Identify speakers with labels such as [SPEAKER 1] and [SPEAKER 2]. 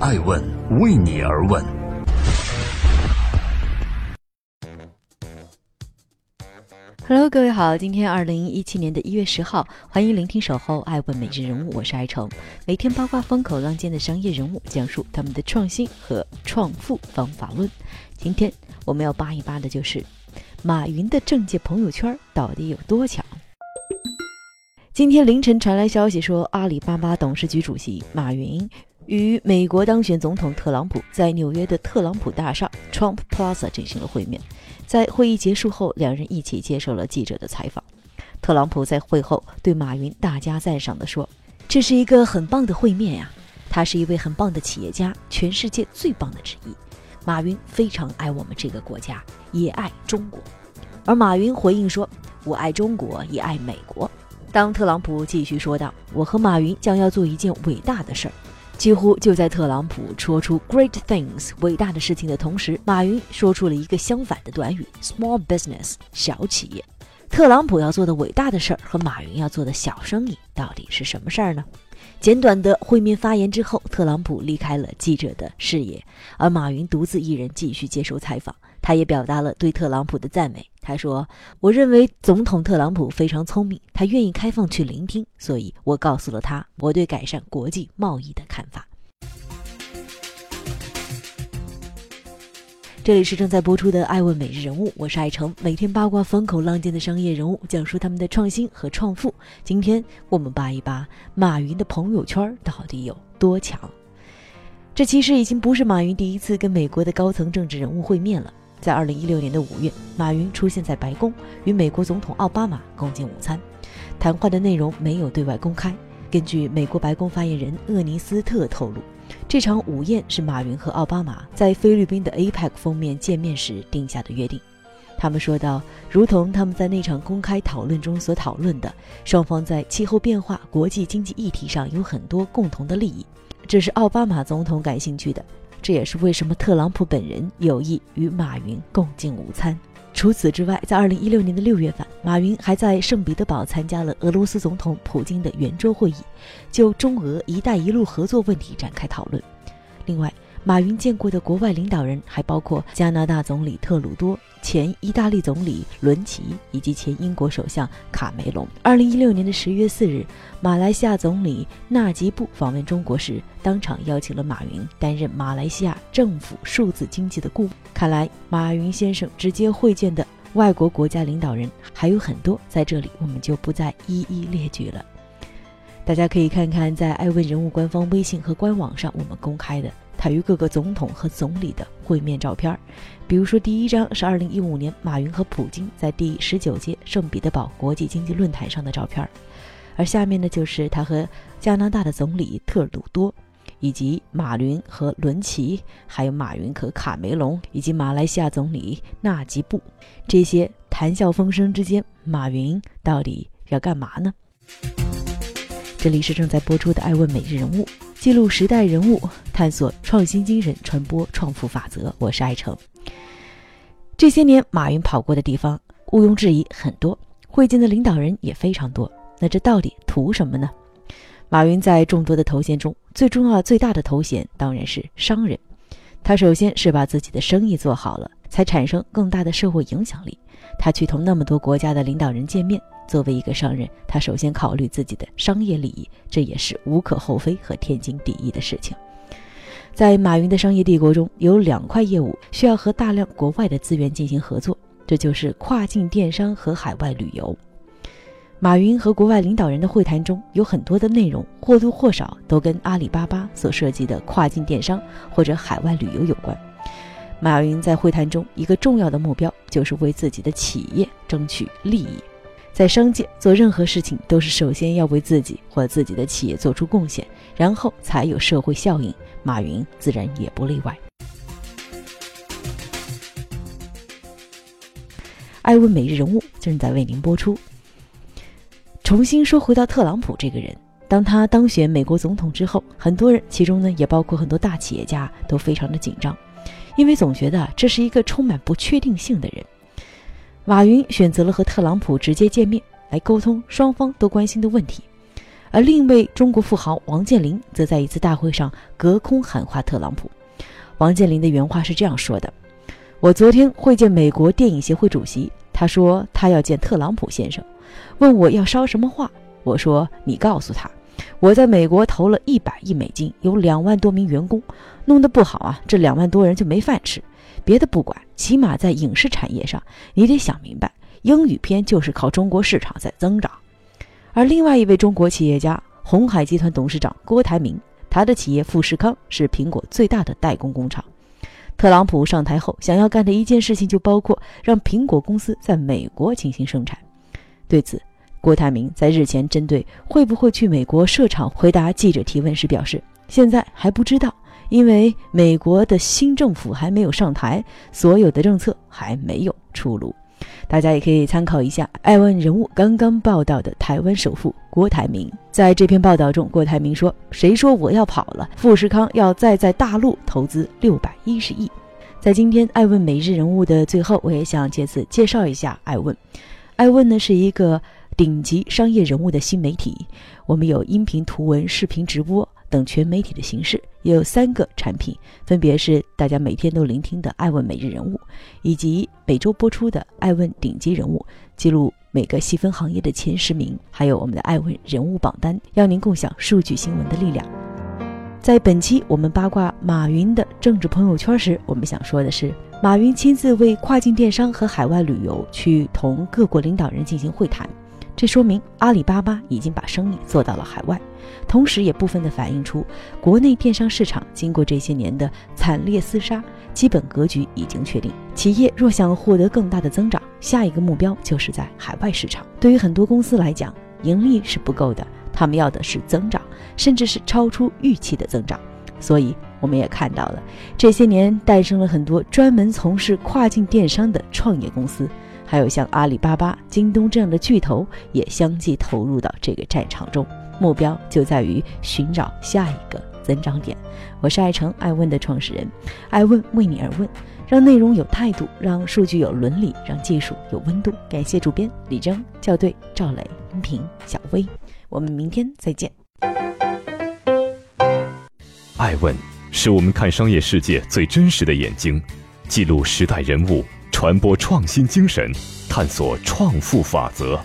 [SPEAKER 1] 爱问为你而问。
[SPEAKER 2] Hello，各位好，今天二零一七年的一月十号，欢迎聆听守候爱问每日人物，我是爱成，每天八卦风口浪尖的商业人物，讲述他们的创新和创富方法论。今天我们要扒一扒的就是马云的政界朋友圈到底有多强。今天凌晨传来消息说，阿里巴巴董事局主席马云与美国当选总统特朗普在纽约的特朗普大厦 （Trump Plaza） 进行了会面。在会议结束后，两人一起接受了记者的采访。特朗普在会后对马云大加赞赏地说：“这是一个很棒的会面呀，他是一位很棒的企业家，全世界最棒的之一。马云非常爱我们这个国家，也爱中国。”而马云回应说：“我爱中国，也爱美国。”当特朗普继续说道：“我和马云将要做一件伟大的事儿。”几乎就在特朗普说出 “great things” 伟大的事情的同时，马云说出了一个相反的短语 “small business” 小企业。特朗普要做的伟大的事儿和马云要做的小生意到底是什么事儿呢？简短的会面发言之后，特朗普离开了记者的视野，而马云独自一人继续接受采访。他也表达了对特朗普的赞美。他说：“我认为总统特朗普非常聪明，他愿意开放去聆听，所以我告诉了他我对改善国际贸易的看法。”这里是正在播出的《爱问每日人物》，我是爱成，每天八卦风口浪尖的商业人物，讲述他们的创新和创富。今天我们扒一扒马云的朋友圈到底有多强？这其实已经不是马云第一次跟美国的高层政治人物会面了。在二零一六年的五月，马云出现在白宫，与美国总统奥巴马共进午餐。谈话的内容没有对外公开。根据美国白宫发言人厄尼斯特透露，这场午宴是马云和奥巴马在菲律宾的 APEC 封面见面时定下的约定。他们说道，如同他们在那场公开讨论中所讨论的，双方在气候变化、国际经济议题上有很多共同的利益，这是奥巴马总统感兴趣的。这也是为什么特朗普本人有意与马云共进午餐。除此之外，在二零一六年的六月份，马云还在圣彼得堡参加了俄罗斯总统普京的圆桌会议，就中俄“一带一路”合作问题展开讨论。另外，马云见过的国外领导人还包括加拿大总理特鲁多、前意大利总理伦齐以及前英国首相卡梅隆。二零一六年的十月四日，马来西亚总理纳吉布访问中国时，当场邀请了马云担任马来西亚政府数字经济的顾问。看来，马云先生直接会见的外国国家领导人还有很多，在这里我们就不再一一列举了。大家可以看看在艾问人物官方微信和官网上我们公开的。他与各个总统和总理的会面照片，比如说第一张是2015年马云和普京在第十九届圣彼得堡国际经济论坛上的照片，而下面呢就是他和加拿大的总理特鲁多，以及马云和伦齐，还有马云和卡梅隆，以及马来西亚总理纳吉布。这些谈笑风生之间，马云到底要干嘛呢？这里是正在播出的《爱问每日人物》。记录时代人物，探索创新精神，传播创富法则。我是爱成。这些年，马云跑过的地方毋庸置疑很多，会见的领导人也非常多。那这到底图什么呢？马云在众多的头衔中，最重要、最大的头衔当然是商人。他首先是把自己的生意做好了，才产生更大的社会影响力。他去同那么多国家的领导人见面。作为一个商人，他首先考虑自己的商业利益，这也是无可厚非和天经地义的事情。在马云的商业帝国中，有两块业务需要和大量国外的资源进行合作，这就是跨境电商和海外旅游。马云和国外领导人的会谈中，有很多的内容或多或少都跟阿里巴巴所涉及的跨境电商或者海外旅游有关。马云在会谈中一个重要的目标就是为自己的企业争取利益。在商界做任何事情，都是首先要为自己或自己的企业做出贡献，然后才有社会效应。马云自然也不例外。爱问每日人物正在为您播出。重新说回到特朗普这个人，当他当选美国总统之后，很多人，其中呢也包括很多大企业家，都非常的紧张，因为总觉得这是一个充满不确定性的人。马云选择了和特朗普直接见面来沟通双方都关心的问题，而另一位中国富豪王健林则在一次大会上隔空喊话特朗普。王健林的原话是这样说的：“我昨天会见美国电影协会主席，他说他要见特朗普先生，问我要捎什么话。我说你告诉他，我在美国投了一百亿美金，有两万多名员工，弄得不好啊，这两万多人就没饭吃。别的不管，起码在影视产业上，你得想明白，英语片就是靠中国市场在增长。”而另外一位中国企业家，红海集团董事长郭台铭。他的企业富士康是苹果最大的代工工厂。特朗普上台后想要干的一件事情就包括让苹果公司在美国进行生产。对此，郭台铭在日前针对会不会去美国设厂回答记者提问时表示：“现在还不知道，因为美国的新政府还没有上台，所有的政策还没有出炉。”大家也可以参考一下爱问人物刚刚报道的台湾首富郭台铭。在这篇报道中，郭台铭说：“谁说我要跑了？富士康要再在大陆投资六百一十亿。”在今天爱问每日人物的最后，我也想借此介绍一下爱问。爱问呢是一个顶级商业人物的新媒体，我们有音频、图文、视频直播。等全媒体的形式，也有三个产品，分别是大家每天都聆听的《爱问每日人物》，以及每周播出的《爱问顶级人物》，记录每个细分行业的前十名，还有我们的《爱问人物榜单》，邀您共享数据新闻的力量。在本期我们八卦马云的政治朋友圈时，我们想说的是，马云亲自为跨境电商和海外旅游去同各国领导人进行会谈。这说明阿里巴巴已经把生意做到了海外，同时也部分的反映出国内电商市场经过这些年的惨烈厮杀，基本格局已经确定。企业若想获得更大的增长，下一个目标就是在海外市场。对于很多公司来讲，盈利是不够的，他们要的是增长，甚至是超出预期的增长。所以我们也看到了这些年诞生了很多专门从事跨境电商的创业公司。还有像阿里巴巴、京东这样的巨头也相继投入到这个战场中，目标就在于寻找下一个增长点。我是爱成爱问的创始人，爱问为你而问，让内容有态度，让数据有伦理，让技术有温度。感谢主编李征、校对赵磊、音频小薇，我们明天再见。
[SPEAKER 1] 爱问是我们看商业世界最真实的眼睛，记录时代人物。传播创新精神，探索创富法则。